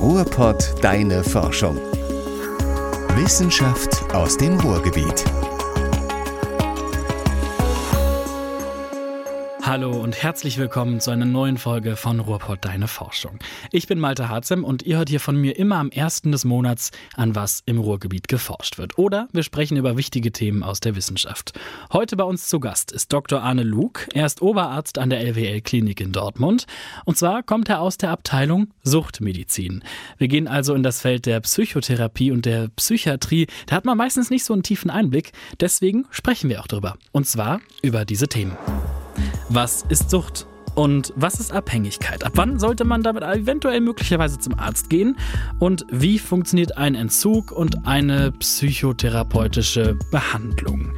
Ruhrpott Deine Forschung. Wissenschaft aus dem Ruhrgebiet. Hallo und herzlich willkommen zu einer neuen Folge von Ruhrpott Deine Forschung. Ich bin Malte Harzem und ihr hört hier von mir immer am ersten des Monats, an was im Ruhrgebiet geforscht wird. Oder wir sprechen über wichtige Themen aus der Wissenschaft. Heute bei uns zu Gast ist Dr. Arne Luke. Er ist Oberarzt an der LWL-Klinik in Dortmund. Und zwar kommt er aus der Abteilung Suchtmedizin. Wir gehen also in das Feld der Psychotherapie und der Psychiatrie. Da hat man meistens nicht so einen tiefen Einblick. Deswegen sprechen wir auch drüber. Und zwar über diese Themen. Was ist Sucht? Und was ist Abhängigkeit? Ab wann sollte man damit eventuell möglicherweise zum Arzt gehen? Und wie funktioniert ein Entzug und eine psychotherapeutische Behandlung?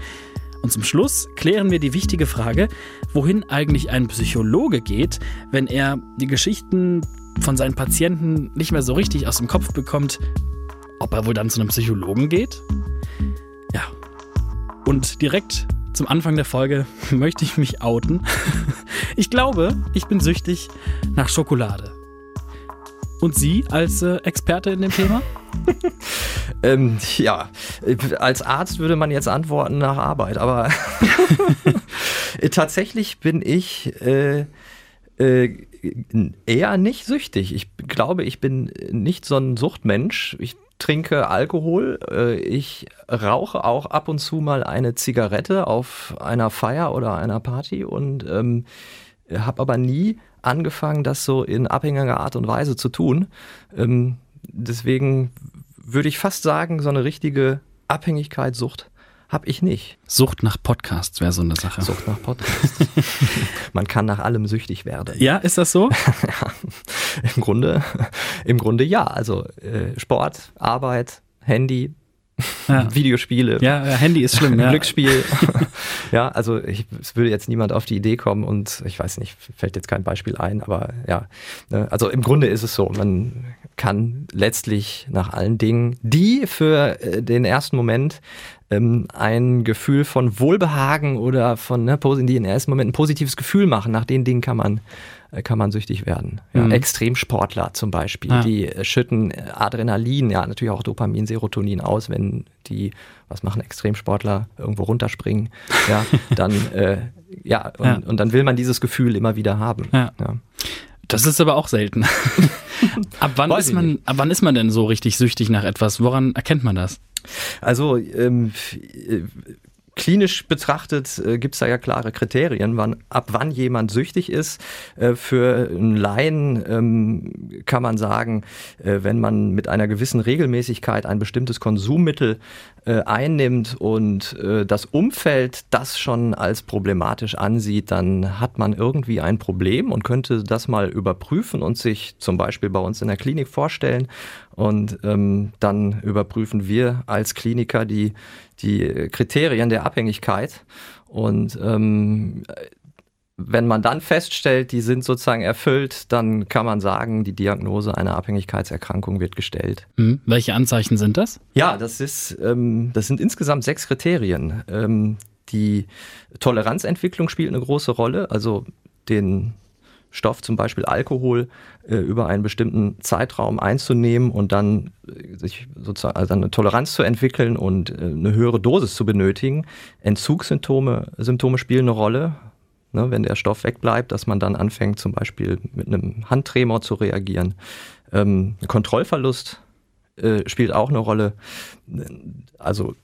Und zum Schluss klären wir die wichtige Frage, wohin eigentlich ein Psychologe geht, wenn er die Geschichten von seinen Patienten nicht mehr so richtig aus dem Kopf bekommt, ob er wohl dann zu einem Psychologen geht? Ja. Und direkt zum Anfang der Folge möchte ich mich outen. Ich glaube, ich bin süchtig nach Schokolade. Und Sie als äh, Experte in dem Thema? ähm, ja, als Arzt würde man jetzt antworten nach Arbeit, aber tatsächlich bin ich äh, äh, eher nicht süchtig. Ich glaube, ich bin nicht so ein Suchtmensch. Ich trinke Alkohol. Äh, ich rauche auch ab und zu mal eine Zigarette auf einer Feier oder einer Party und ähm, habe aber nie angefangen, das so in abhängiger Art und Weise zu tun. Ähm, deswegen würde ich fast sagen, so eine richtige Abhängigkeitssucht habe ich nicht. Sucht nach Podcasts wäre so eine Sache. Sucht nach Podcasts. Man kann nach allem süchtig werden. Ja, ist das so? ja, im Grunde, im Grunde ja. Also äh, Sport, Arbeit, Handy, ja. Videospiele. Ja, Handy ist schlimm. Ja. Glücksspiel. ja, also ich, es würde jetzt niemand auf die Idee kommen und ich weiß nicht, fällt jetzt kein Beispiel ein, aber ja. Ne, also im Grunde ist es so, man kann letztlich nach allen Dingen, die für äh, den ersten Moment ähm, ein Gefühl von Wohlbehagen oder von, ne, in den ersten Moment ein positives Gefühl machen. Nach den Dingen kann man, äh, kann man süchtig werden. Ja, mhm. Extremsportler zum Beispiel, ja. die äh, schütten Adrenalin, ja, natürlich auch Dopamin, Serotonin aus, wenn die, was machen Extremsportler, irgendwo runterspringen, ja, dann, äh, ja, und, ja. und dann will man dieses Gefühl immer wieder haben. Ja. Das ist aber auch selten. ab, wann ist man, ab wann ist man denn so richtig süchtig nach etwas? Woran erkennt man das? Also ähm, klinisch betrachtet äh, gibt es da ja klare Kriterien, wann, ab wann jemand süchtig ist. Äh, für einen Laien ähm, kann man sagen, äh, wenn man mit einer gewissen Regelmäßigkeit ein bestimmtes Konsummittel äh, einnimmt und äh, das Umfeld das schon als problematisch ansieht, dann hat man irgendwie ein Problem und könnte das mal überprüfen und sich zum Beispiel bei uns in der Klinik vorstellen. Und ähm, dann überprüfen wir als Kliniker die, die Kriterien der Abhängigkeit. Und ähm, wenn man dann feststellt, die sind sozusagen erfüllt, dann kann man sagen, die Diagnose einer Abhängigkeitserkrankung wird gestellt. Mhm. Welche Anzeichen sind das? Ja, das ist, ähm, das sind insgesamt sechs Kriterien. Ähm, die Toleranzentwicklung spielt eine große Rolle, also den Stoff, zum Beispiel Alkohol, äh, über einen bestimmten Zeitraum einzunehmen und dann äh, sich sozusagen also eine Toleranz zu entwickeln und äh, eine höhere Dosis zu benötigen. Entzugssymptome Symptome spielen eine Rolle ne, wenn der Stoff wegbleibt, dass man dann anfängt zum Beispiel mit einem Handtremor zu reagieren. Ähm, Kontrollverlust äh, spielt auch eine Rolle. Also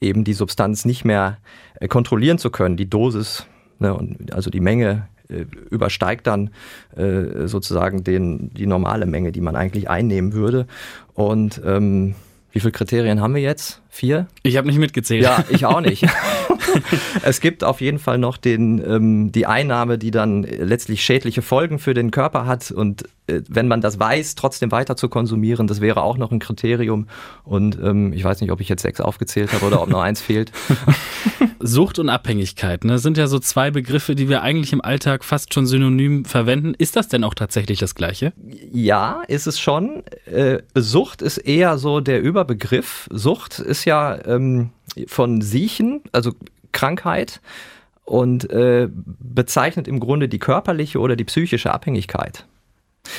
eben die Substanz nicht mehr kontrollieren zu können, die Dosis, ne, und also die Menge übersteigt dann äh, sozusagen den, die normale Menge, die man eigentlich einnehmen würde. Und ähm, wie viele Kriterien haben wir jetzt? Vier? Ich habe nicht mitgezählt. Ja, ich auch nicht. es gibt auf jeden Fall noch den, ähm, die Einnahme, die dann letztlich schädliche Folgen für den Körper hat. Und äh, wenn man das weiß, trotzdem weiter zu konsumieren, das wäre auch noch ein Kriterium. Und ähm, ich weiß nicht, ob ich jetzt sechs aufgezählt habe oder ob noch eins fehlt. Sucht und Abhängigkeit ne, sind ja so zwei Begriffe, die wir eigentlich im Alltag fast schon synonym verwenden. Ist das denn auch tatsächlich das Gleiche? Ja, ist es schon. Äh, Sucht ist eher so der Überbegriff. Sucht ist ja ähm, von Siechen, also Krankheit und äh, bezeichnet im Grunde die körperliche oder die psychische Abhängigkeit.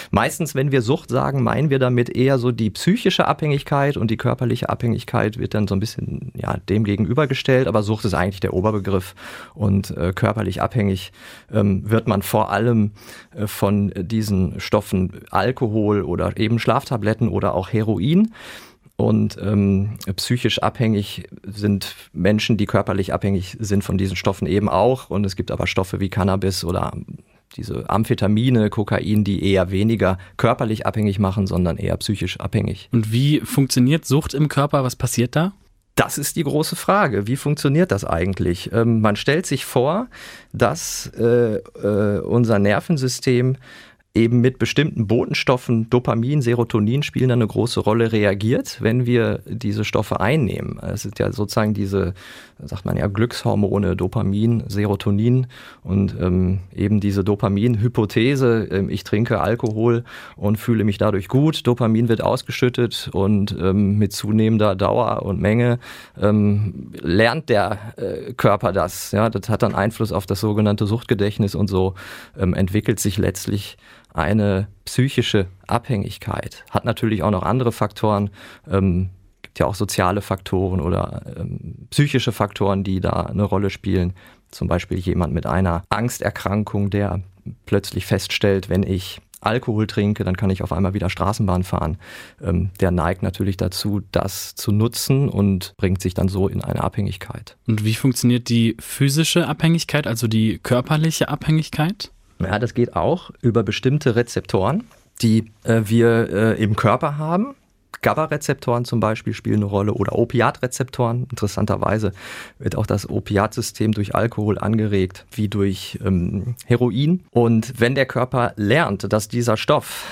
Meistens, wenn wir Sucht sagen, meinen wir damit eher so die psychische Abhängigkeit und die körperliche Abhängigkeit wird dann so ein bisschen ja, dem gegenübergestellt, aber Sucht ist eigentlich der Oberbegriff und äh, körperlich abhängig ähm, wird man vor allem äh, von diesen Stoffen Alkohol oder eben Schlaftabletten oder auch Heroin. Und ähm, psychisch abhängig sind Menschen, die körperlich abhängig sind von diesen Stoffen eben auch. Und es gibt aber Stoffe wie Cannabis oder diese Amphetamine, Kokain, die eher weniger körperlich abhängig machen, sondern eher psychisch abhängig. Und wie funktioniert Sucht im Körper? Was passiert da? Das ist die große Frage. Wie funktioniert das eigentlich? Ähm, man stellt sich vor, dass äh, äh, unser Nervensystem eben mit bestimmten Botenstoffen, Dopamin, Serotonin spielen eine große Rolle, reagiert, wenn wir diese Stoffe einnehmen. Es sind ja sozusagen diese, sagt man ja, Glückshormone, Dopamin, Serotonin und ähm, eben diese Dopamin-Hypothese, ähm, ich trinke Alkohol und fühle mich dadurch gut, Dopamin wird ausgeschüttet und ähm, mit zunehmender Dauer und Menge ähm, lernt der äh, Körper das. Ja, das hat dann Einfluss auf das sogenannte Suchtgedächtnis und so ähm, entwickelt sich letztlich eine psychische Abhängigkeit. Hat natürlich auch noch andere Faktoren. Ähm, gibt ja auch soziale Faktoren oder ähm, psychische Faktoren, die da eine Rolle spielen. Zum Beispiel jemand mit einer Angsterkrankung, der plötzlich feststellt, wenn ich Alkohol trinke, dann kann ich auf einmal wieder Straßenbahn fahren. Ähm, der neigt natürlich dazu, das zu nutzen und bringt sich dann so in eine Abhängigkeit. Und wie funktioniert die physische Abhängigkeit, also die körperliche Abhängigkeit? Ja, das geht auch über bestimmte Rezeptoren, die äh, wir äh, im Körper haben. GABA-Rezeptoren zum Beispiel spielen eine Rolle oder Opiatrezeptoren. Interessanterweise wird auch das Opiatsystem durch Alkohol angeregt, wie durch ähm, Heroin. Und wenn der Körper lernt, dass dieser Stoff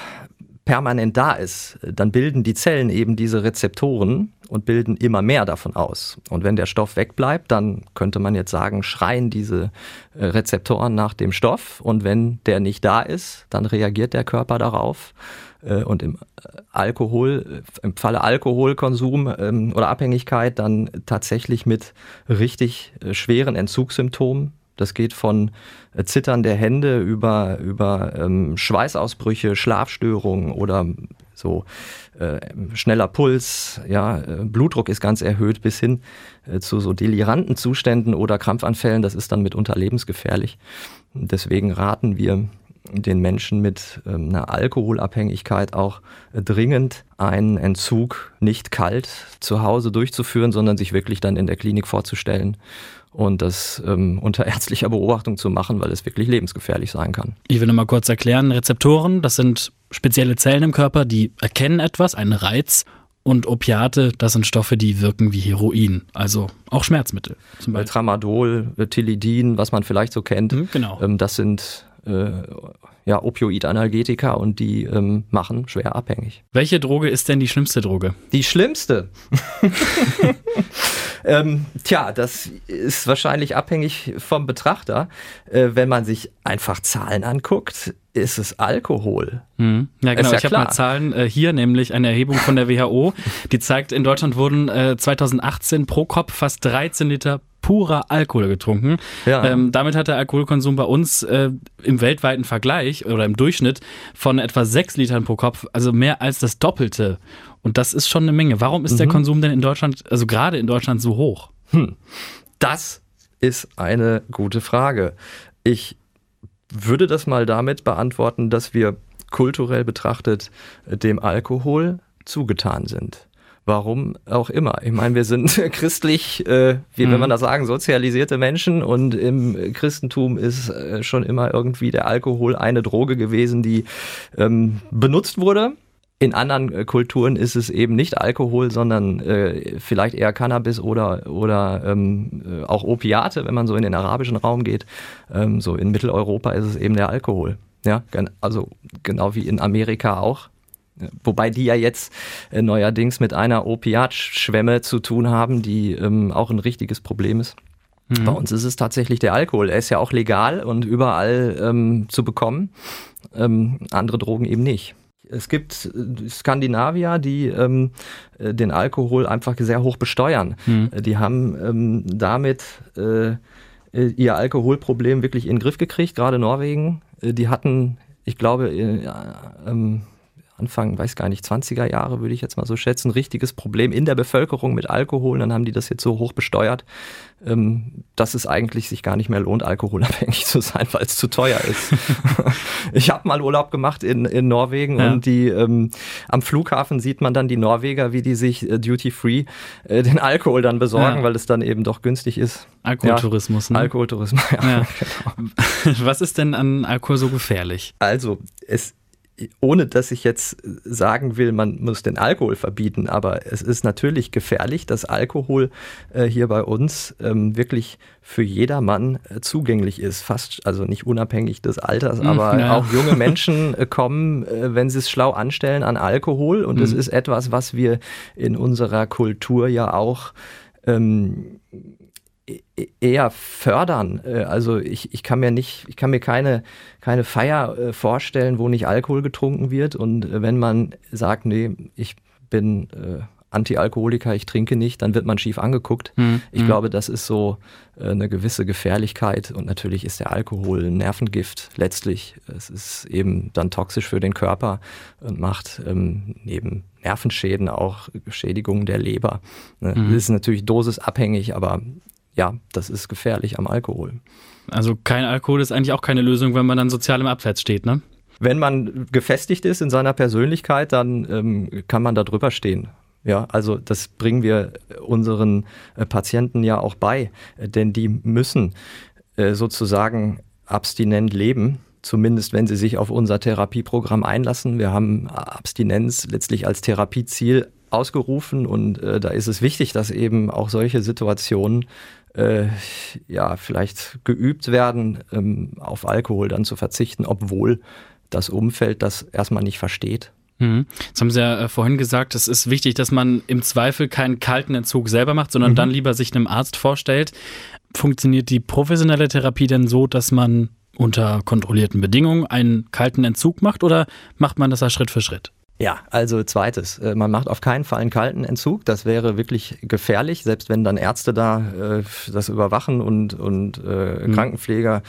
permanent da ist, dann bilden die Zellen eben diese Rezeptoren und bilden immer mehr davon aus. Und wenn der Stoff wegbleibt, dann könnte man jetzt sagen, schreien diese äh, Rezeptoren nach dem Stoff. Und wenn der nicht da ist, dann reagiert der Körper darauf. Äh, und im äh, Alkohol, im Falle Alkoholkonsum ähm, oder Abhängigkeit dann tatsächlich mit richtig schweren Entzugssymptomen das geht von Zittern der Hände über, über ähm, Schweißausbrüche, Schlafstörungen oder so äh, schneller Puls, ja, äh, Blutdruck ist ganz erhöht bis hin äh, zu so deliranten Zuständen oder Krampfanfällen. Das ist dann mitunter lebensgefährlich. Deswegen raten wir den Menschen mit ähm, einer Alkoholabhängigkeit auch äh, dringend einen Entzug nicht kalt zu Hause durchzuführen, sondern sich wirklich dann in der Klinik vorzustellen und das ähm, unter ärztlicher Beobachtung zu machen, weil es wirklich lebensgefährlich sein kann. Ich will noch mal kurz erklären, Rezeptoren, das sind spezielle Zellen im Körper, die erkennen etwas, einen Reiz und Opiate, das sind Stoffe, die wirken wie Heroin, also auch Schmerzmittel. Zum Beispiel. Tramadol, Tilidin, was man vielleicht so kennt. Mhm, genau. Ähm, das sind äh, ja, Opioid-Analgetika und die ähm, machen schwer abhängig. Welche Droge ist denn die schlimmste Droge? Die schlimmste. ähm, tja, das ist wahrscheinlich abhängig vom Betrachter. Äh, wenn man sich einfach Zahlen anguckt, ist es Alkohol. Hm. Ja, genau. Ja ich habe mal Zahlen äh, hier, nämlich eine Erhebung von der WHO, die zeigt, in Deutschland wurden äh, 2018 pro Kopf fast 13 Liter purer Alkohol getrunken. Ja. Ähm, damit hat der Alkoholkonsum bei uns äh, im weltweiten Vergleich oder im Durchschnitt von etwa 6 Litern pro Kopf, also mehr als das Doppelte. Und das ist schon eine Menge. Warum ist mhm. der Konsum denn in Deutschland, also gerade in Deutschland, so hoch? Hm. Das ist eine gute Frage. Ich würde das mal damit beantworten, dass wir kulturell betrachtet dem Alkohol zugetan sind. Warum auch immer. Ich meine, wir sind christlich, äh, wie mhm. wenn man das sagen, sozialisierte Menschen und im Christentum ist äh, schon immer irgendwie der Alkohol eine Droge gewesen, die ähm, benutzt wurde. In anderen äh, Kulturen ist es eben nicht Alkohol, sondern äh, vielleicht eher Cannabis oder, oder ähm, äh, auch Opiate, wenn man so in den arabischen Raum geht. Ähm, so in Mitteleuropa ist es eben der Alkohol. Ja, also genau wie in Amerika auch. Wobei die ja jetzt äh, neuerdings mit einer Opiatschwemme zu tun haben, die ähm, auch ein richtiges Problem ist. Mhm. Bei uns ist es tatsächlich der Alkohol. Er ist ja auch legal und überall ähm, zu bekommen. Ähm, andere Drogen eben nicht. Es gibt äh, Skandinavier, die ähm, äh, den Alkohol einfach sehr hoch besteuern. Mhm. Die haben ähm, damit äh, ihr Alkoholproblem wirklich in den Griff gekriegt, gerade Norwegen. Die hatten ich glaube, äh, ähm, Anfang, weiß gar nicht, 20er Jahre würde ich jetzt mal so schätzen, richtiges Problem in der Bevölkerung mit Alkohol. Dann haben die das jetzt so hoch besteuert, ähm, dass es eigentlich sich gar nicht mehr lohnt, alkoholabhängig zu sein, weil es zu teuer ist. ich habe mal Urlaub gemacht in, in Norwegen ja. und die ähm, am Flughafen sieht man dann die Norweger, wie die sich äh, duty-free äh, den Alkohol dann besorgen, ja. weil es dann eben doch günstig ist. Alkoholtourismus, ja, ne? Alkoholtourismus, ja. Genau. Was ist denn an Alkohol so gefährlich? Also, es ohne dass ich jetzt sagen will, man muss den Alkohol verbieten, aber es ist natürlich gefährlich, dass Alkohol äh, hier bei uns ähm, wirklich für jedermann äh, zugänglich ist, fast, also nicht unabhängig des Alters, mhm, aber ja. auch junge Menschen äh, kommen, äh, wenn sie es schlau anstellen, an Alkohol und es mhm. ist etwas, was wir in unserer Kultur ja auch ähm, eher fördern. Äh, also ich, ich kann mir nicht, ich kann mir keine, keine Feier äh, vorstellen, wo nicht Alkohol getrunken wird. Und äh, wenn man sagt, nee, ich bin Anti-Alkoholiker, ich trinke nicht, dann wird man schief angeguckt. Mhm. Ich hm. glaube, das ist so eine gewisse Gefährlichkeit und natürlich ist der Alkohol ein Nervengift letztlich. Es ist eben dann toxisch für den Körper und macht ähm, neben Nervenschäden auch Schädigungen der Leber. Ne? Mhm. Das ist natürlich dosisabhängig, aber ja, das ist gefährlich am Alkohol. Also kein Alkohol ist eigentlich auch keine Lösung, wenn man dann sozial im Abwärts steht, ne? Wenn man gefestigt ist in seiner Persönlichkeit, dann ähm, kann man da drüber stehen. Ja, also das bringen wir unseren äh, Patienten ja auch bei, denn die müssen äh, sozusagen abstinent leben zumindest wenn sie sich auf unser Therapieprogramm einlassen. Wir haben Abstinenz letztlich als Therapieziel ausgerufen und äh, da ist es wichtig, dass eben auch solche Situationen äh, ja, vielleicht geübt werden, ähm, auf Alkohol dann zu verzichten, obwohl das Umfeld das erstmal nicht versteht. Mhm. Das haben Sie ja äh, vorhin gesagt, es ist wichtig, dass man im Zweifel keinen kalten Entzug selber macht, sondern mhm. dann lieber sich einem Arzt vorstellt. Funktioniert die professionelle Therapie denn so, dass man unter kontrollierten Bedingungen einen kalten Entzug macht oder macht man das da Schritt für Schritt? Ja, also zweites, äh, man macht auf keinen Fall einen kalten Entzug. Das wäre wirklich gefährlich, selbst wenn dann Ärzte da äh, das überwachen und, und äh, mhm. Krankenpfleger,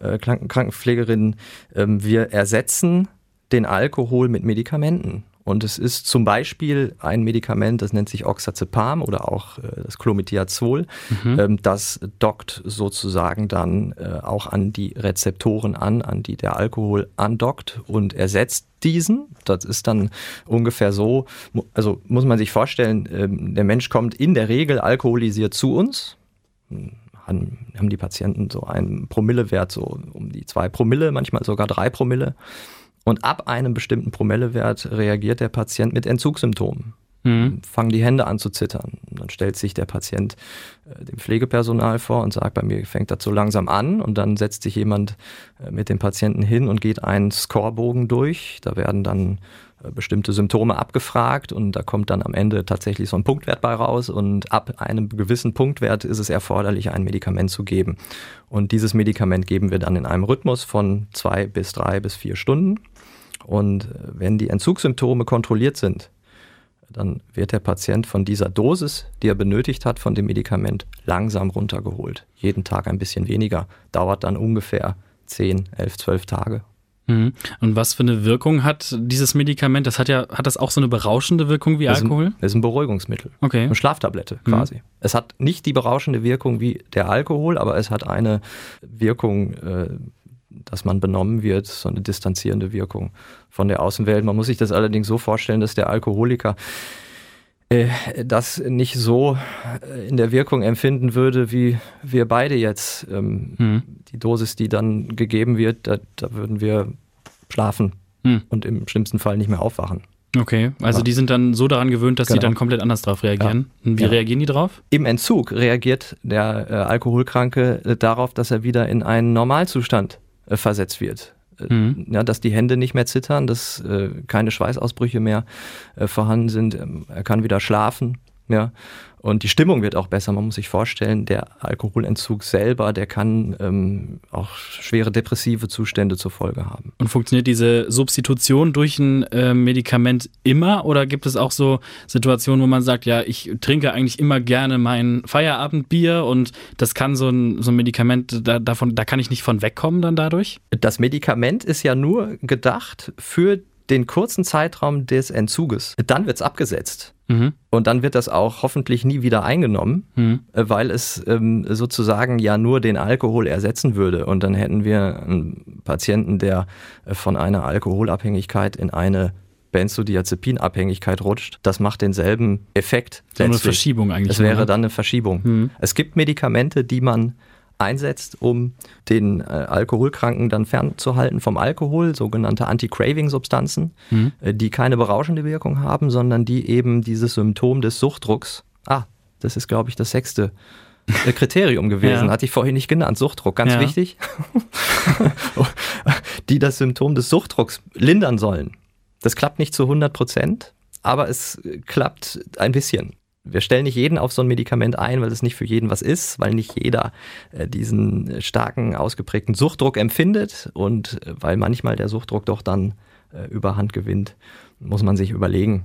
äh, Krankenpflegerinnen. Ähm, wir ersetzen den Alkohol mit Medikamenten. Und es ist zum Beispiel ein Medikament, das nennt sich Oxazepam oder auch äh, das Clometiazol. Mhm. Ähm, das dockt sozusagen dann äh, auch an die Rezeptoren an, an die der Alkohol andockt und ersetzt diesen. Das ist dann ungefähr so, also muss man sich vorstellen, ähm, der Mensch kommt in der Regel alkoholisiert zu uns haben die Patienten so einen Promillewert, so um die zwei Promille, manchmal sogar drei Promille. Und ab einem bestimmten Promillewert reagiert der Patient mit Entzugssymptomen. Mhm. Fangen die Hände an zu zittern. Dann stellt sich der Patient äh, dem Pflegepersonal vor und sagt, bei mir fängt das so langsam an. Und dann setzt sich jemand äh, mit dem Patienten hin und geht einen Scorebogen durch. Da werden dann äh, bestimmte Symptome abgefragt und da kommt dann am Ende tatsächlich so ein Punktwert bei raus und ab einem gewissen Punktwert ist es erforderlich, ein Medikament zu geben. Und dieses Medikament geben wir dann in einem Rhythmus von zwei bis drei bis vier Stunden. Und wenn die Entzugssymptome kontrolliert sind, dann wird der Patient von dieser Dosis, die er benötigt hat, von dem Medikament langsam runtergeholt. Jeden Tag ein bisschen weniger. Dauert dann ungefähr 10, 11, 12 Tage. Mhm. Und was für eine Wirkung hat dieses Medikament? Das hat ja, hat das auch so eine berauschende Wirkung wie Alkohol? Das ist ein Beruhigungsmittel. Okay. Eine Schlaftablette mhm. quasi. Mhm. Es hat nicht die berauschende Wirkung wie der Alkohol, aber es hat eine Wirkung, äh, dass man benommen wird, so eine distanzierende Wirkung von der Außenwelt. Man muss sich das allerdings so vorstellen, dass der Alkoholiker äh, das nicht so äh, in der Wirkung empfinden würde, wie wir beide jetzt. Ähm, mhm. Die Dosis, die dann gegeben wird, da, da würden wir schlafen mhm. und im schlimmsten Fall nicht mehr aufwachen. Okay, also die sind dann so daran gewöhnt, dass genau. sie dann komplett anders darauf reagieren. Ja. Wie ja. reagieren die darauf? Im Entzug reagiert der äh, Alkoholkranke äh, darauf, dass er wieder in einen Normalzustand äh, versetzt wird. Äh, mhm. Ja, dass die Hände nicht mehr zittern, dass äh, keine Schweißausbrüche mehr äh, vorhanden sind. Ähm, er kann wieder schlafen. Ja. Und die Stimmung wird auch besser. Man muss sich vorstellen, der Alkoholentzug selber, der kann ähm, auch schwere depressive Zustände zur Folge haben. Und funktioniert diese Substitution durch ein äh, Medikament immer oder gibt es auch so Situationen, wo man sagt, ja, ich trinke eigentlich immer gerne mein Feierabendbier und das kann so ein, so ein Medikament, da, davon, da kann ich nicht von wegkommen dann dadurch? Das Medikament ist ja nur gedacht für den kurzen Zeitraum des Entzuges. Dann wird es abgesetzt. Mhm. Und dann wird das auch hoffentlich nie wieder eingenommen, mhm. Äh, weil es ähm, sozusagen ja nur den Alkohol ersetzen würde. Und dann hätten wir einen Patienten, der äh, von einer Alkoholabhängigkeit in eine Benzodiazepinabhängigkeit rutscht. Das macht denselben Effekt. So eine Verschiebung eigentlich. Es wäre dann eine Verschiebung. Mhm. Es gibt Medikamente, die man einsetzt, um den äh, Alkoholkranken dann fernzuhalten vom Alkohol, sogenannte Anti-Craving-Substanzen, mhm. äh, die keine berauschende Wirkung haben, sondern die eben dieses Symptom des Suchtdrucks, ah, das ist, glaube ich, das sechste äh, Kriterium gewesen, ja. hatte ich vorhin nicht genannt, Suchtdruck, ganz ja. wichtig, die das Symptom des Suchtdrucks lindern sollen. Das klappt nicht zu 100 Prozent, aber es klappt ein bisschen wir stellen nicht jeden auf so ein Medikament ein, weil es nicht für jeden was ist, weil nicht jeder äh, diesen starken, ausgeprägten Suchtdruck empfindet und äh, weil manchmal der Suchtdruck doch dann äh, überhand gewinnt, muss man sich überlegen.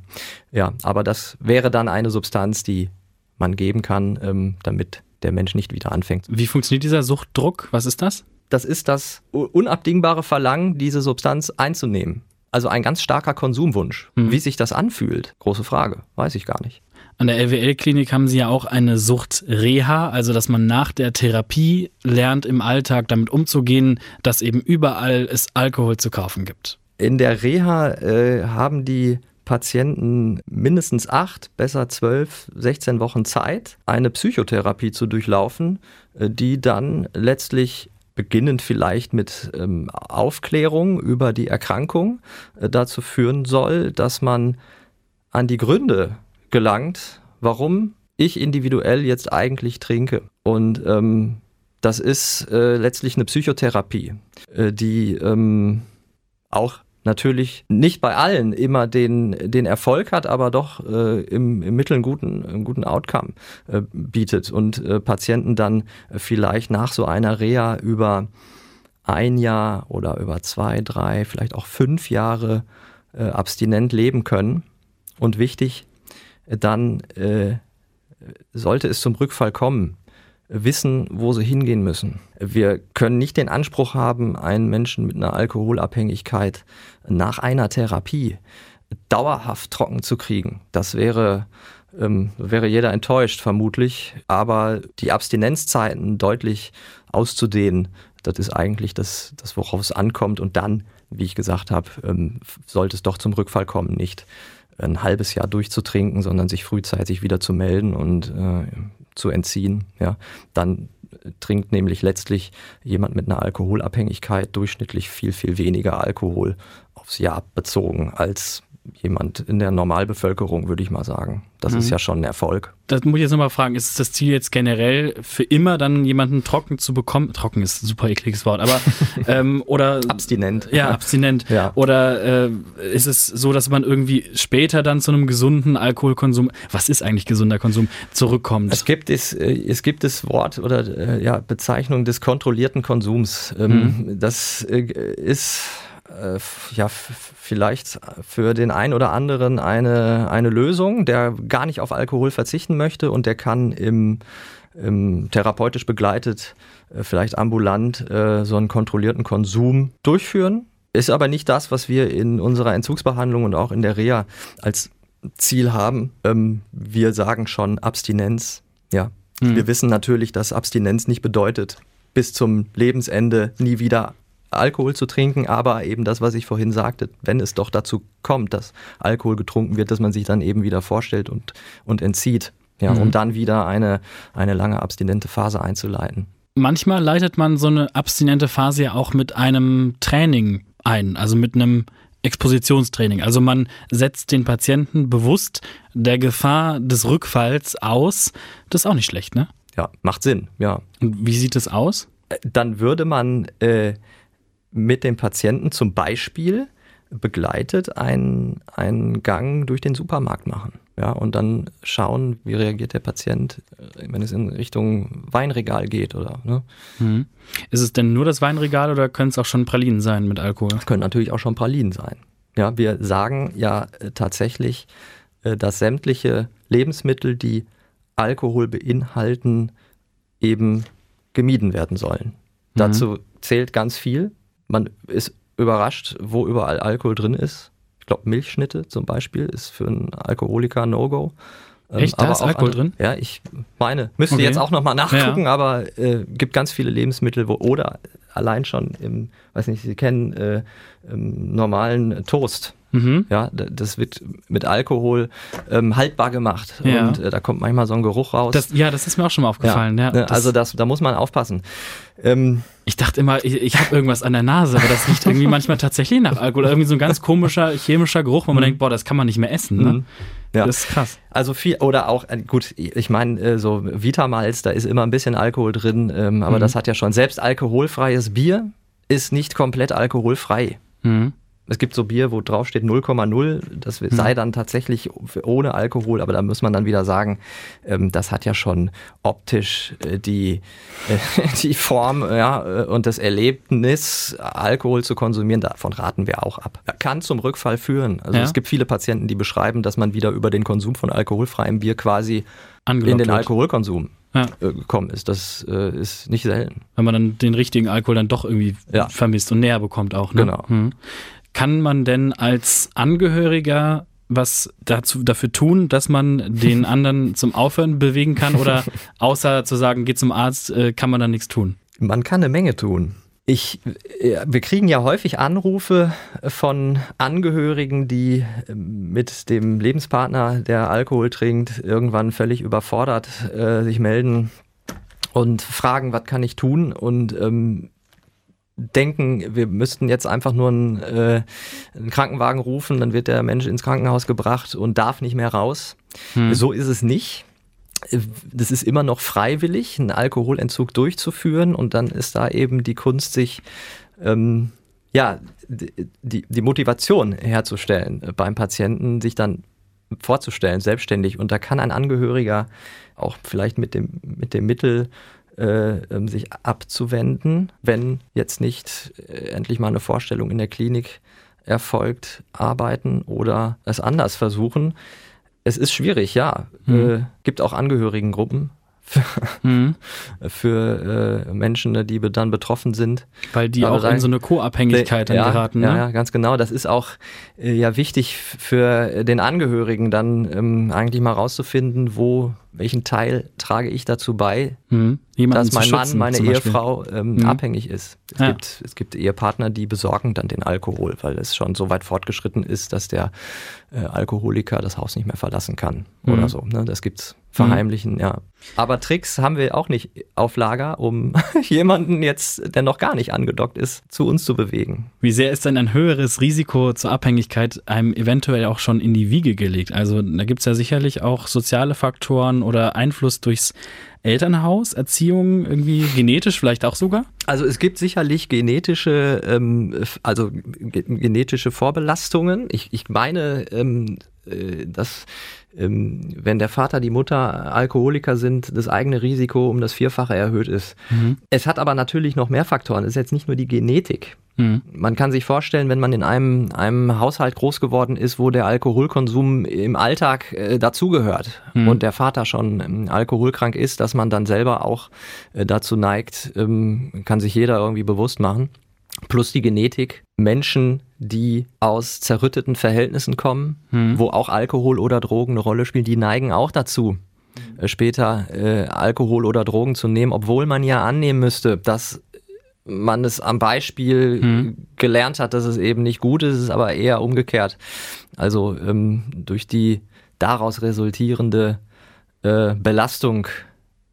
Ja, aber das wäre dann eine Substanz, die man geben kann, ähm, damit der Mensch nicht wieder anfängt. Wie funktioniert dieser Suchtdruck? Was ist das? Das ist das unabdingbare Verlangen, diese Substanz einzunehmen. Also ein ganz starker Konsumwunsch. Hm. Wie sich das anfühlt, große Frage, weiß ich gar nicht. An der LWL-Klinik haben Sie ja auch eine Suchtreha, also dass man nach der Therapie lernt, im Alltag damit umzugehen, dass eben überall es Alkohol zu kaufen gibt. In der Reha äh, haben die Patienten mindestens acht, besser zwölf, 16 Wochen Zeit, eine Psychotherapie zu durchlaufen, äh, die dann letztlich beginnend vielleicht mit ähm, Aufklärung über die Erkrankung äh, dazu führen soll, dass man an die Gründe gelangt, warum ich individuell jetzt eigentlich trinke. Und ähm, das ist äh, letztlich eine Psychotherapie, äh, die ähm, auch natürlich nicht bei allen immer den, den Erfolg hat, aber doch äh, im, im Mittel einen guten, einen guten Outcome äh, bietet und äh, Patienten dann vielleicht nach so einer Reha über ein Jahr oder über zwei, drei, vielleicht auch fünf Jahre äh, abstinent leben können. Und wichtig, dann äh, sollte es zum Rückfall kommen, wissen, wo sie hingehen müssen. Wir können nicht den Anspruch haben, einen Menschen mit einer Alkoholabhängigkeit nach einer Therapie dauerhaft trocken zu kriegen. Das wäre, ähm, wäre jeder enttäuscht vermutlich. Aber die Abstinenzzeiten deutlich auszudehnen, das ist eigentlich das, das worauf es ankommt. Und dann, wie ich gesagt habe, ähm, sollte es doch zum Rückfall kommen, nicht ein halbes Jahr durchzutrinken, sondern sich frühzeitig wieder zu melden und äh, zu entziehen. Ja, dann trinkt nämlich letztlich jemand mit einer Alkoholabhängigkeit durchschnittlich viel, viel weniger Alkohol aufs Jahr bezogen als jemand in der Normalbevölkerung, würde ich mal sagen. Das mhm. ist ja schon ein Erfolg. Das muss ich jetzt nochmal fragen. Ist das Ziel jetzt generell für immer dann jemanden trocken zu bekommen? Trocken ist ein super ekliges Wort, aber ähm, oder abstinent. Ja, abstinent. Ja. Oder äh, ist es so, dass man irgendwie später dann zu einem gesunden Alkoholkonsum, was ist eigentlich gesunder Konsum, zurückkommt? Es gibt es, äh, es gibt das Wort oder äh, ja, Bezeichnung des kontrollierten Konsums. Ähm, mhm. Das äh, ist äh, ja, vielleicht für den einen oder anderen eine, eine Lösung, der gar nicht auf Alkohol verzichten möchte und der kann im, im therapeutisch begleitet, äh, vielleicht ambulant, äh, so einen kontrollierten Konsum durchführen. Ist aber nicht das, was wir in unserer Entzugsbehandlung und auch in der Reha als Ziel haben. Ähm, wir sagen schon Abstinenz. Ja, mhm. wir wissen natürlich, dass Abstinenz nicht bedeutet, bis zum Lebensende nie wieder Alkohol zu trinken, aber eben das, was ich vorhin sagte, wenn es doch dazu kommt, dass Alkohol getrunken wird, dass man sich dann eben wieder vorstellt und, und entzieht, ja, mhm. um dann wieder eine, eine lange abstinente Phase einzuleiten. Manchmal leitet man so eine abstinente Phase ja auch mit einem Training ein, also mit einem Expositionstraining. Also man setzt den Patienten bewusst der Gefahr des Rückfalls aus. Das ist auch nicht schlecht, ne? Ja, macht Sinn, ja. Und wie sieht das aus? Dann würde man äh, mit dem Patienten zum Beispiel begleitet einen, einen Gang durch den Supermarkt machen. Ja, und dann schauen, wie reagiert der Patient, äh, wenn es in Richtung Weinregal geht oder. Ne? Mhm. Ist es denn nur das Weinregal oder können es auch schon Pralinen sein mit Alkohol? Es können natürlich auch schon Pralinen sein. Ja, wir sagen ja äh, tatsächlich, äh, dass sämtliche Lebensmittel, die Alkohol beinhalten, eben gemieden werden sollen. Mhm. Dazu zählt ganz viel. Man ist überrascht, wo überall Alkohol drin ist. Ich glaube, Milchschnitte zum Beispiel ist für einen Alkoholiker No-Go. Ähm, Echt, da ist Alkohol drin? Ja, ich meine, müsste okay. jetzt auch nochmal nachgucken, ja. aber äh, gibt ganz viele Lebensmittel, wo oder allein schon im, weiß nicht, Sie kennen äh, normalen Toast. Mhm. Ja, das wird mit Alkohol ähm, haltbar gemacht ja. und äh, da kommt manchmal so ein Geruch raus. Das, ja, das ist mir auch schon mal aufgefallen. Ja, ja also das, da muss man aufpassen. Ähm, ich dachte immer, ich, ich habe irgendwas an der Nase, aber das riecht irgendwie manchmal tatsächlich nach Alkohol. Irgendwie so ein ganz komischer chemischer Geruch, wo man mhm. denkt, boah, das kann man nicht mehr essen. Ne? Mhm. Ja. Das ist krass. Also viel, oder auch, äh, gut, ich meine, äh, so Vitamalz, da ist immer ein bisschen Alkohol drin, ähm, aber mhm. das hat ja schon, selbst alkoholfreies Bier ist nicht komplett alkoholfrei. Mhm. Es gibt so Bier, wo drauf steht 0,0. Das hm. sei dann tatsächlich ohne Alkohol, aber da muss man dann wieder sagen, ähm, das hat ja schon optisch äh, die, äh, die Form ja, äh, und das Erlebnis, Alkohol zu konsumieren. Davon raten wir auch ab. Kann zum Rückfall führen. Also ja. es gibt viele Patienten, die beschreiben, dass man wieder über den Konsum von alkoholfreiem Bier quasi Angelockt in den. Alkoholkonsum ja. gekommen ist. Das äh, ist nicht selten. Wenn man dann den richtigen Alkohol dann doch irgendwie ja. vermisst und näher bekommt auch. Ne? Genau. Hm. Kann man denn als Angehöriger was dazu, dafür tun, dass man den anderen zum Aufhören bewegen kann? Oder außer zu sagen, geh zum Arzt, äh, kann man da nichts tun? Man kann eine Menge tun. Ich, äh, wir kriegen ja häufig Anrufe von Angehörigen, die mit dem Lebenspartner, der Alkohol trinkt, irgendwann völlig überfordert äh, sich melden und fragen, was kann ich tun? Und ähm, denken, wir müssten jetzt einfach nur einen, äh, einen, Krankenwagen rufen, dann wird der Mensch ins Krankenhaus gebracht und darf nicht mehr raus. Hm. So ist es nicht. Das ist immer noch freiwillig, einen Alkoholentzug durchzuführen und dann ist da eben die Kunst, sich ähm, ja, die, die Motivation herzustellen beim Patienten, sich dann vorzustellen, selbstständig. Und da kann ein Angehöriger auch vielleicht mit dem, mit dem Mittel äh, ähm, sich abzuwenden, wenn jetzt nicht äh, endlich mal eine Vorstellung in der Klinik erfolgt, arbeiten oder es anders versuchen. Es ist schwierig, ja. Mhm. Äh, gibt auch Angehörigengruppen, für, mhm. für äh, Menschen, die dann betroffen sind. Weil die Aber auch in so eine Co-Abhängigkeit ja, geraten. Ne? Ja, ganz genau. Das ist auch äh, ja wichtig für den Angehörigen dann ähm, eigentlich mal rauszufinden, wo welchen Teil trage ich dazu bei, mhm. dass mein Mann, meine Ehefrau ähm, mhm. abhängig ist. Es, ja. gibt, es gibt Ehepartner, die besorgen dann den Alkohol, weil es schon so weit fortgeschritten ist, dass der äh, Alkoholiker das Haus nicht mehr verlassen kann mhm. oder so. Ne? Das gibt's verheimlichen, mhm. ja. Aber Tricks haben wir auch nicht auf Lager, um jemanden jetzt, der noch gar nicht angedockt ist, zu uns zu bewegen. Wie sehr ist denn ein höheres Risiko zur Abhängigkeit einem eventuell auch schon in die Wiege gelegt? Also da gibt es ja sicherlich auch soziale Faktoren oder Einfluss durchs Elternhaus, Erziehung, irgendwie genetisch vielleicht auch sogar? Also es gibt sicherlich genetische, ähm, also genetische Vorbelastungen. Ich, ich meine, ähm, äh, dass wenn der Vater, die Mutter Alkoholiker sind, das eigene Risiko um das Vierfache erhöht ist. Mhm. Es hat aber natürlich noch mehr Faktoren. Es ist jetzt nicht nur die Genetik. Mhm. Man kann sich vorstellen, wenn man in einem, einem Haushalt groß geworden ist, wo der Alkoholkonsum im Alltag äh, dazugehört mhm. und der Vater schon ähm, alkoholkrank ist, dass man dann selber auch äh, dazu neigt, ähm, kann sich jeder irgendwie bewusst machen plus die Genetik, Menschen, die aus zerrütteten Verhältnissen kommen, hm. wo auch Alkohol oder Drogen eine Rolle spielen, die neigen auch dazu, äh, später äh, Alkohol oder Drogen zu nehmen, obwohl man ja annehmen müsste, dass man es am Beispiel hm. gelernt hat, dass es eben nicht gut ist, ist aber eher umgekehrt. Also ähm, durch die daraus resultierende äh, Belastung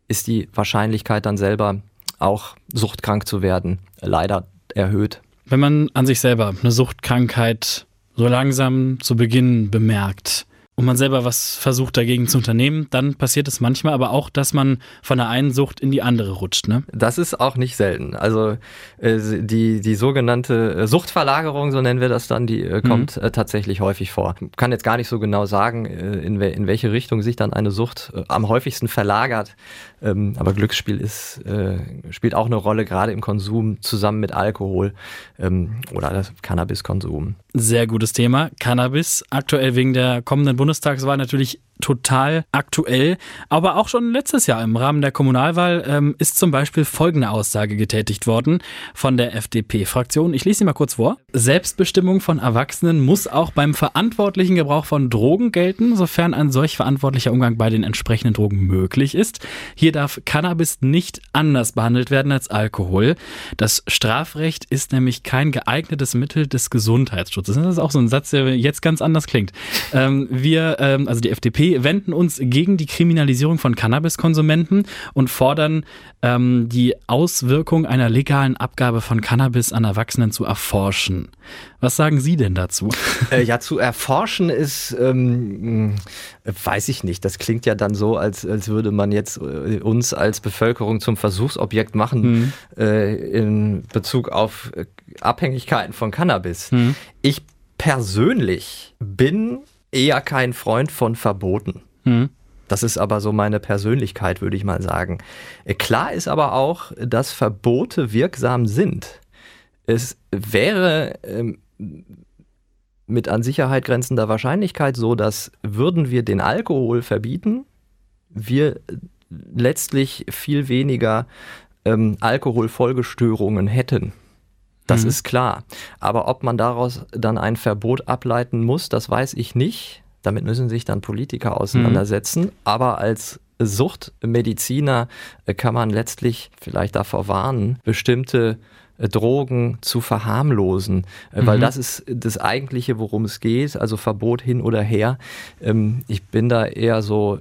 ist die Wahrscheinlichkeit dann selber auch suchtkrank zu werden leider erhöht. Wenn man an sich selber eine Suchtkrankheit so langsam zu Beginn bemerkt, und man selber was versucht dagegen zu unternehmen, dann passiert es manchmal aber auch, dass man von der einen Sucht in die andere rutscht. Ne? Das ist auch nicht selten. Also äh, die, die sogenannte äh, Suchtverlagerung, so nennen wir das dann, die äh, kommt mhm. tatsächlich häufig vor. Ich kann jetzt gar nicht so genau sagen, in, we in welche Richtung sich dann eine Sucht am häufigsten verlagert. Ähm, aber Glücksspiel ist, spielt auch eine Rolle, gerade im Konsum zusammen mit Alkohol ähm, oder Cannabiskonsum. Sehr gutes Thema. Cannabis, aktuell wegen der kommenden Bundestagswahl natürlich total aktuell. Aber auch schon letztes Jahr im Rahmen der Kommunalwahl ähm, ist zum Beispiel folgende Aussage getätigt worden von der FDP-Fraktion. Ich lese sie mal kurz vor. Selbstbestimmung von Erwachsenen muss auch beim verantwortlichen Gebrauch von Drogen gelten, sofern ein solch verantwortlicher Umgang bei den entsprechenden Drogen möglich ist. Hier darf Cannabis nicht anders behandelt werden als Alkohol. Das Strafrecht ist nämlich kein geeignetes Mittel des Gesundheitsschutzes. Das ist auch so ein Satz, der jetzt ganz anders klingt. Ähm, wir, ähm, also die FDP wenden uns gegen die Kriminalisierung von Cannabiskonsumenten und fordern ähm, die Auswirkung einer legalen Abgabe von Cannabis an Erwachsenen zu erforschen. Was sagen Sie denn dazu? Äh, ja, zu erforschen ist, ähm, weiß ich nicht. Das klingt ja dann so, als, als würde man jetzt äh, uns als Bevölkerung zum Versuchsobjekt machen mhm. äh, in Bezug auf äh, Abhängigkeiten von Cannabis. Mhm. Ich persönlich bin eher kein Freund von Verboten. Hm. Das ist aber so meine Persönlichkeit, würde ich mal sagen. Äh, klar ist aber auch, dass Verbote wirksam sind. Es wäre ähm, mit an Sicherheit grenzender Wahrscheinlichkeit so, dass würden wir den Alkohol verbieten, wir letztlich viel weniger ähm, Alkoholfolgestörungen hätten. Das mhm. ist klar. Aber ob man daraus dann ein Verbot ableiten muss, das weiß ich nicht. Damit müssen sich dann Politiker auseinandersetzen. Mhm. Aber als Suchtmediziner äh, kann man letztlich vielleicht davor warnen, bestimmte äh, Drogen zu verharmlosen, äh, mhm. weil das ist das eigentliche, worum es geht, also Verbot hin oder her. Ähm, ich bin da eher so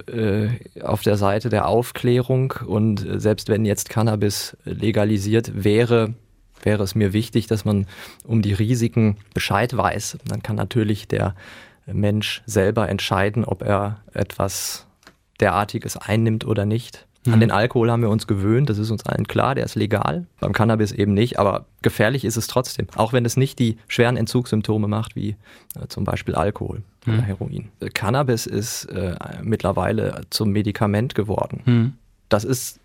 auf der Seite der Aufklärung und selbst wenn jetzt Cannabis legalisiert wäre, wäre es mir wichtig, dass man um die Risiken Bescheid weiß. Dann kann natürlich der Mensch selber entscheiden, ob er etwas derartiges einnimmt oder nicht. An mhm. den Alkohol haben wir uns gewöhnt, das ist uns allen klar, der ist legal. Beim Cannabis eben nicht, aber gefährlich ist es trotzdem. Auch wenn es nicht die schweren Entzugssymptome macht, wie äh, zum Beispiel Alkohol mhm. oder Heroin. Äh, Cannabis ist äh, mittlerweile zum Medikament geworden. Mhm. Das ist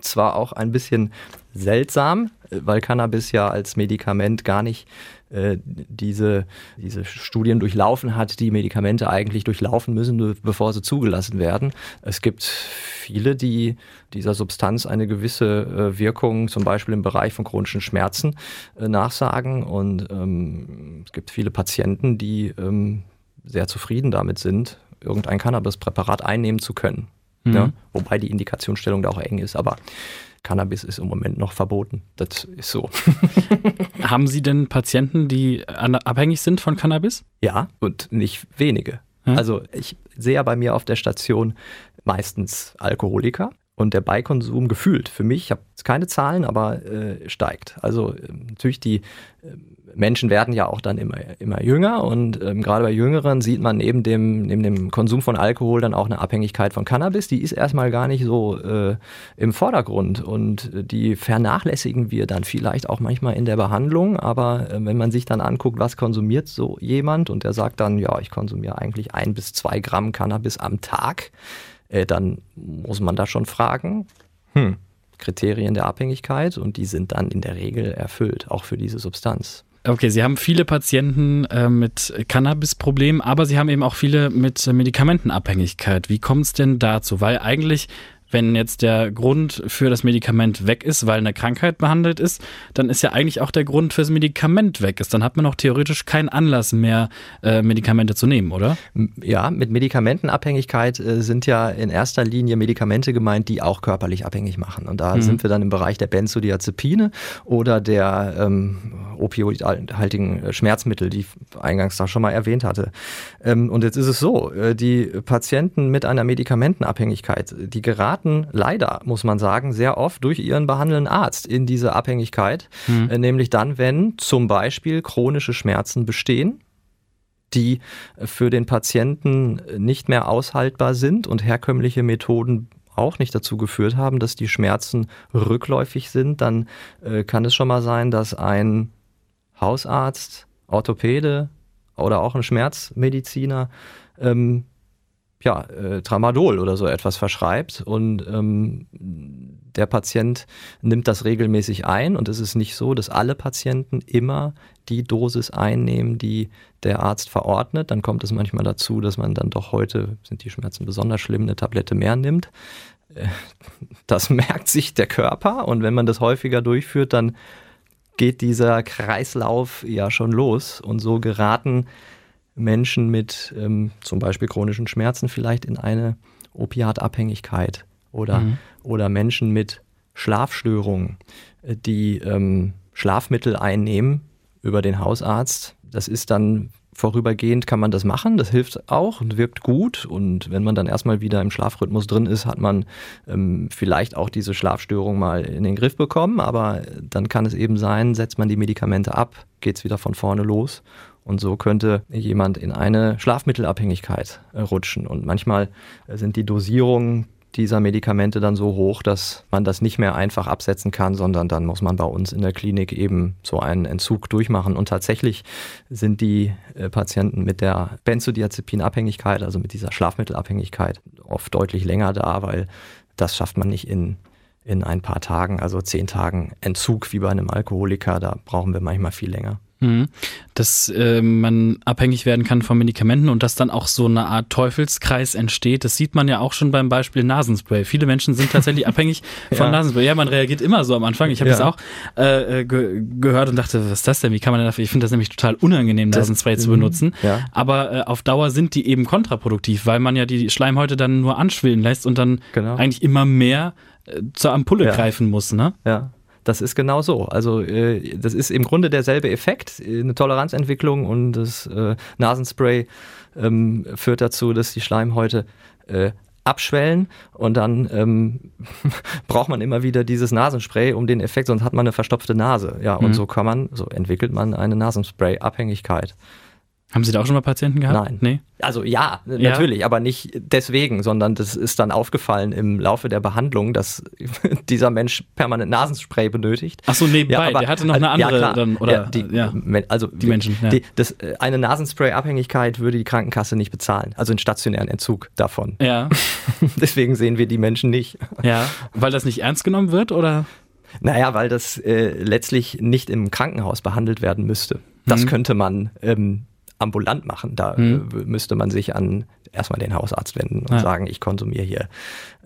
zwar auch ein bisschen seltsam, weil Cannabis ja als Medikament gar nicht äh, diese, diese Studien durchlaufen hat, die Medikamente eigentlich durchlaufen müssen, bevor sie zugelassen werden. Es gibt viele, die dieser Substanz eine gewisse äh, Wirkung, zum Beispiel im Bereich von chronischen Schmerzen, äh, nachsagen. Und ähm, es gibt viele Patienten, die ähm, sehr zufrieden damit sind, irgendein Cannabispräparat einnehmen zu können. Mhm. Ja, wobei die Indikationsstellung da auch eng ist, aber Cannabis ist im Moment noch verboten. Das ist so. Haben Sie denn Patienten, die abhängig sind von Cannabis? Ja, und nicht wenige. Hm? Also ich sehe ja bei mir auf der Station meistens Alkoholiker und der Beikonsum gefühlt für mich, ich habe keine Zahlen, aber äh, steigt. Also äh, natürlich die äh, Menschen werden ja auch dann immer, immer jünger und ähm, gerade bei Jüngeren sieht man neben dem, neben dem Konsum von Alkohol dann auch eine Abhängigkeit von Cannabis. Die ist erstmal gar nicht so äh, im Vordergrund und die vernachlässigen wir dann vielleicht auch manchmal in der Behandlung. Aber äh, wenn man sich dann anguckt, was konsumiert so jemand und der sagt dann, ja, ich konsumiere eigentlich ein bis zwei Gramm Cannabis am Tag, äh, dann muss man da schon fragen, hm, Kriterien der Abhängigkeit und die sind dann in der Regel erfüllt, auch für diese Substanz. Okay, Sie haben viele Patienten äh, mit Cannabis-Problemen, aber Sie haben eben auch viele mit Medikamentenabhängigkeit. Wie kommt es denn dazu? Weil eigentlich wenn jetzt der Grund für das Medikament weg ist, weil eine Krankheit behandelt ist, dann ist ja eigentlich auch der Grund fürs Medikament weg ist. Dann hat man auch theoretisch keinen Anlass mehr, äh, Medikamente zu nehmen, oder? Ja, mit Medikamentenabhängigkeit äh, sind ja in erster Linie Medikamente gemeint, die auch körperlich abhängig machen. Und da mhm. sind wir dann im Bereich der Benzodiazepine oder der ähm, opioidhaltigen Schmerzmittel, die ich eingangs da schon mal erwähnt hatte. Ähm, und jetzt ist es so, äh, die Patienten mit einer Medikamentenabhängigkeit, die geraten geraten leider, muss man sagen, sehr oft durch ihren behandelnden Arzt in diese Abhängigkeit. Mhm. Nämlich dann, wenn zum Beispiel chronische Schmerzen bestehen die für den Patienten nicht mehr aushaltbar sind und herkömmliche Methoden auch nicht dazu geführt haben, dass die Schmerzen rückläufig sind, dann äh, kann es schon mal sein, dass ein Hausarzt, Orthopäde oder auch ein Schmerzmediziner ähm, ja, äh, Tramadol oder so etwas verschreibt und ähm, der Patient nimmt das regelmäßig ein und es ist nicht so, dass alle Patienten immer die Dosis einnehmen, die der Arzt verordnet. Dann kommt es manchmal dazu, dass man dann doch heute, sind die Schmerzen besonders schlimm, eine Tablette mehr nimmt. Äh, das merkt sich der Körper und wenn man das häufiger durchführt, dann geht dieser Kreislauf ja schon los und so geraten Menschen mit ähm, zum Beispiel chronischen Schmerzen vielleicht in eine Opiatabhängigkeit oder, mhm. oder Menschen mit Schlafstörungen, äh, die ähm, Schlafmittel einnehmen über den Hausarzt. Das ist dann vorübergehend kann man das machen, das hilft auch und wirkt gut. Und wenn man dann erstmal wieder im Schlafrhythmus drin ist, hat man ähm, vielleicht auch diese Schlafstörung mal in den Griff bekommen. Aber dann kann es eben sein, setzt man die Medikamente ab, geht es wieder von vorne los. Und so könnte jemand in eine Schlafmittelabhängigkeit äh, rutschen. Und manchmal äh, sind die Dosierungen dieser Medikamente dann so hoch, dass man das nicht mehr einfach absetzen kann, sondern dann muss man bei uns in der Klinik eben so einen Entzug durchmachen. Und tatsächlich sind die äh, Patienten mit der Benzodiazepinabhängigkeit, also mit dieser Schlafmittelabhängigkeit, oft deutlich länger da, weil das schafft man nicht in in ein paar Tagen, also zehn Tagen Entzug wie bei einem Alkoholiker, da brauchen wir manchmal viel länger. Mhm. Dass äh, man abhängig werden kann von Medikamenten und dass dann auch so eine Art Teufelskreis entsteht. Das sieht man ja auch schon beim Beispiel Nasenspray. Viele Menschen sind tatsächlich abhängig von ja. Nasenspray. Ja, man reagiert immer so am Anfang. Ich habe ja. das auch äh, äh, ge gehört und dachte, was ist das denn? Wie kann man denn dafür? Ich finde das nämlich total unangenehm, das, Nasenspray zu benutzen. Ja. Aber äh, auf Dauer sind die eben kontraproduktiv, weil man ja die Schleimhäute dann nur anschwillen lässt und dann genau. eigentlich immer mehr äh, zur Ampulle greifen muss. Ne? Ja. Das ist genau so. Also äh, das ist im Grunde derselbe Effekt, eine Toleranzentwicklung und das äh, Nasenspray ähm, führt dazu, dass die Schleimhäute äh, abschwellen und dann ähm, braucht man immer wieder dieses Nasenspray um den Effekt, sonst hat man eine verstopfte Nase. Ja, und mhm. so kann man, so entwickelt man eine Nasenspray-Abhängigkeit. Haben Sie da auch schon mal Patienten gehabt? Nein. Nee. Also ja, natürlich, ja. aber nicht deswegen, sondern das ist dann aufgefallen im Laufe der Behandlung, dass dieser Mensch permanent Nasenspray benötigt. Ach so, nebenbei, ja, aber, der hatte noch eine andere ja, dann, oder ja, die, ja. also die Menschen. Die, das, äh, eine Nasenspray-Abhängigkeit würde die Krankenkasse nicht bezahlen, also einen stationären Entzug davon. Ja. Deswegen sehen wir die Menschen nicht. Ja, weil das nicht ernst genommen wird, oder? Naja, weil das äh, letztlich nicht im Krankenhaus behandelt werden müsste. Das mhm. könnte man ähm, ambulant machen. Da mhm. müsste man sich an erstmal den Hausarzt wenden und ja. sagen, ich konsumiere hier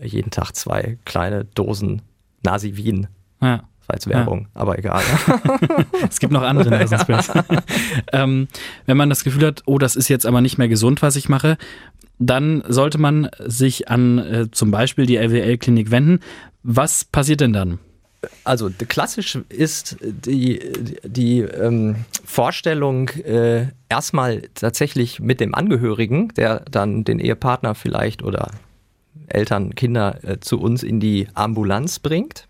jeden Tag zwei kleine Dosen Nasivin. Ja. Das war jetzt Werbung, ja. aber egal. es gibt noch andere Nasensprays. ähm, wenn man das Gefühl hat, oh, das ist jetzt aber nicht mehr gesund, was ich mache, dann sollte man sich an äh, zum Beispiel die LWL-Klinik wenden. Was passiert denn dann? Also klassisch ist die, die ähm, Vorstellung äh, erstmal tatsächlich mit dem Angehörigen, der dann den Ehepartner vielleicht oder Eltern, Kinder äh, zu uns in die Ambulanz bringt.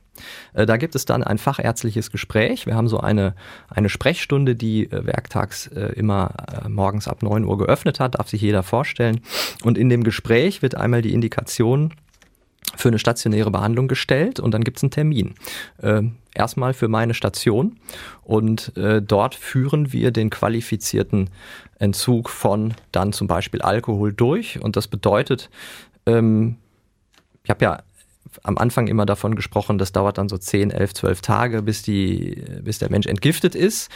Äh, da gibt es dann ein fachärztliches Gespräch. Wir haben so eine, eine Sprechstunde, die äh, werktags äh, immer äh, morgens ab 9 Uhr geöffnet hat, darf sich jeder vorstellen. Und in dem Gespräch wird einmal die Indikation für eine stationäre Behandlung gestellt und dann gibt es einen Termin. Äh, erstmal für meine Station und äh, dort führen wir den qualifizierten Entzug von dann zum Beispiel Alkohol durch und das bedeutet, ähm, ich habe ja am Anfang immer davon gesprochen, das dauert dann so 10, 11, 12 Tage, bis, die, bis der Mensch entgiftet ist.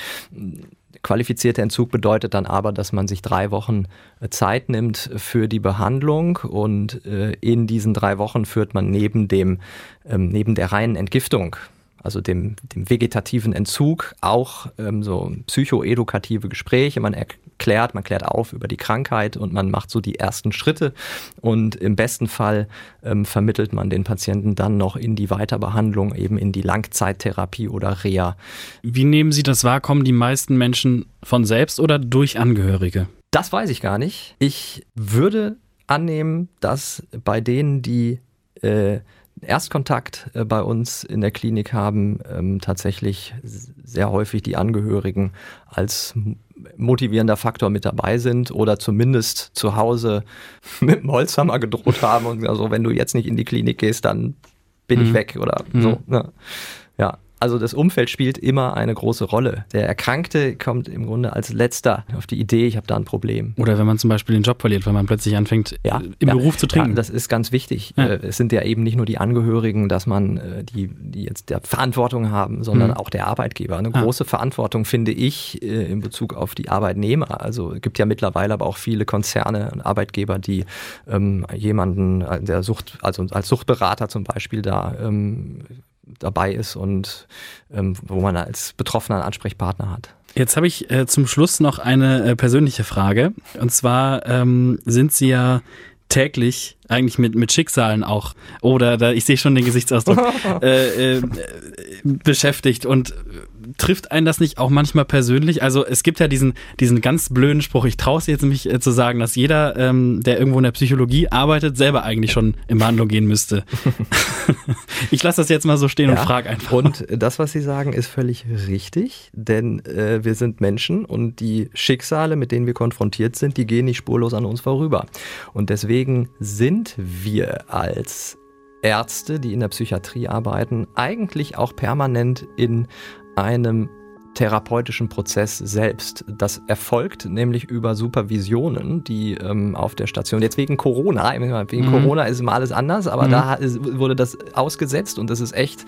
Qualifizierter Entzug bedeutet dann aber, dass man sich drei Wochen äh, Zeit nimmt für die Behandlung und äh, in diesen drei Wochen führt man neben dem, ähm, neben der reinen Entgiftung also dem, dem vegetativen Entzug, auch ähm, so psychoedukative Gespräche. Man erklärt, man klärt auf über die Krankheit und man macht so die ersten Schritte. Und im besten Fall ähm, vermittelt man den Patienten dann noch in die Weiterbehandlung, eben in die Langzeittherapie oder Reha. Wie nehmen Sie das wahr? Kommen die meisten Menschen von selbst oder durch Angehörige? Das weiß ich gar nicht. Ich würde annehmen, dass bei denen, die äh, Erstkontakt äh, bei uns in der Klinik haben, ähm, tatsächlich sehr häufig die Angehörigen als motivierender Faktor mit dabei sind oder zumindest zu Hause mit dem Holzhammer gedroht haben und also wenn du jetzt nicht in die Klinik gehst, dann bin mhm. ich weg oder mhm. so. Ne? Ja, also das Umfeld spielt immer eine große Rolle. Der Erkrankte kommt im Grunde als letzter auf die Idee, ich habe da ein Problem. Oder wenn man zum Beispiel den Job verliert, weil man plötzlich anfängt, ja, äh, im ja, Beruf zu trinken. Ja, das ist ganz wichtig. Ja. Äh, es sind ja eben nicht nur die Angehörigen, dass man äh, die, die jetzt der Verantwortung haben, sondern mhm. auch der Arbeitgeber. Eine ah. große Verantwortung finde ich in Bezug auf die Arbeitnehmer. Also es gibt ja mittlerweile aber auch viele Konzerne und Arbeitgeber, die ähm, jemanden, der Sucht, also als Suchtberater zum Beispiel da ähm, dabei ist und ähm, wo man als Betroffener einen Ansprechpartner hat. Jetzt habe ich äh, zum Schluss noch eine äh, persönliche Frage. Und zwar ähm, sind Sie ja täglich eigentlich mit, mit Schicksalen auch oder da, ich sehe schon den Gesichtsausdruck äh, äh, beschäftigt und trifft einen das nicht auch manchmal persönlich? Also es gibt ja diesen, diesen ganz blöden Spruch, ich traue es jetzt nämlich äh, zu sagen, dass jeder, ähm, der irgendwo in der Psychologie arbeitet, selber eigentlich schon in Behandlung gehen müsste. ich lasse das jetzt mal so stehen ja, und frage einfach. Und das, was Sie sagen, ist völlig richtig, denn äh, wir sind Menschen und die Schicksale, mit denen wir konfrontiert sind, die gehen nicht spurlos an uns vorüber. Und deswegen sind wir als Ärzte, die in der Psychiatrie arbeiten, eigentlich auch permanent in einem therapeutischen Prozess selbst. Das erfolgt nämlich über Supervisionen, die ähm, auf der Station, jetzt wegen Corona, wegen mhm. Corona ist immer alles anders, aber mhm. da wurde das ausgesetzt und das ist echt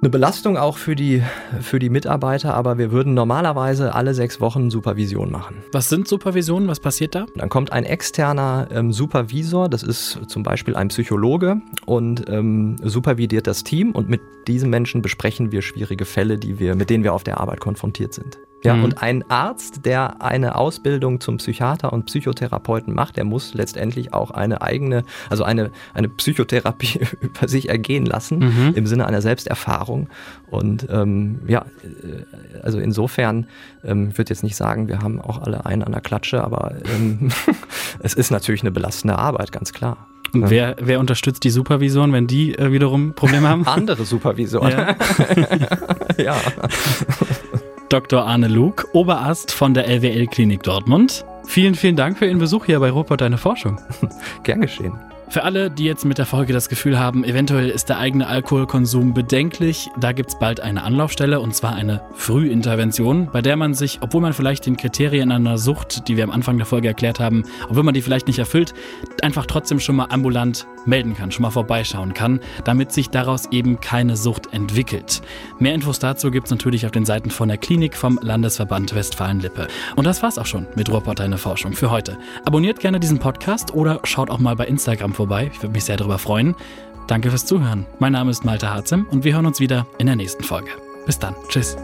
eine Belastung auch für die, für die Mitarbeiter, aber wir würden normalerweise alle sechs Wochen Supervision machen. Was sind Supervisionen? Was passiert da? Dann kommt ein externer ähm, Supervisor, das ist zum Beispiel ein Psychologe und ähm, supervidiert das Team und mit diesem Menschen besprechen wir schwierige Fälle, die wir, mit denen wir auf der Arbeit konfrontiert sind. Ja, mhm. und ein Arzt, der eine Ausbildung zum Psychiater und Psychotherapeuten macht, der muss letztendlich auch eine eigene, also eine, eine Psychotherapie über sich ergehen lassen, mhm. im Sinne einer Selbsterfahrung. Und ähm, ja, äh, also insofern, ähm, ich würde jetzt nicht sagen, wir haben auch alle einen an der Klatsche, aber ähm, es ist natürlich eine belastende Arbeit, ganz klar. Und wer, wer unterstützt die Supervisoren, wenn die äh, wiederum Probleme haben? Andere Supervisoren. Ja. ja. Dr. Arne Luke, Oberarzt von der LWL Klinik Dortmund. Vielen, vielen Dank für Ihren Besuch hier bei Ruhrpott Deine Forschung. Gern geschehen. Für alle, die jetzt mit der Folge das Gefühl haben, eventuell ist der eigene Alkoholkonsum bedenklich, da gibt es bald eine Anlaufstelle und zwar eine Frühintervention, bei der man sich, obwohl man vielleicht den Kriterien einer Sucht, die wir am Anfang der Folge erklärt haben, obwohl man die vielleicht nicht erfüllt, einfach trotzdem schon mal ambulant melden kann, schon mal vorbeischauen kann, damit sich daraus eben keine Sucht entwickelt. Mehr Infos dazu gibt es natürlich auf den Seiten von der Klinik vom Landesverband Westfalen-Lippe. Und das war's auch schon mit Ruhrpott Deine Forschung für heute. Abonniert gerne diesen Podcast oder schaut auch mal bei Instagram vorbei. Ich würde mich sehr darüber freuen. Danke fürs Zuhören. Mein Name ist Malte Harzem und wir hören uns wieder in der nächsten Folge. Bis dann. Tschüss.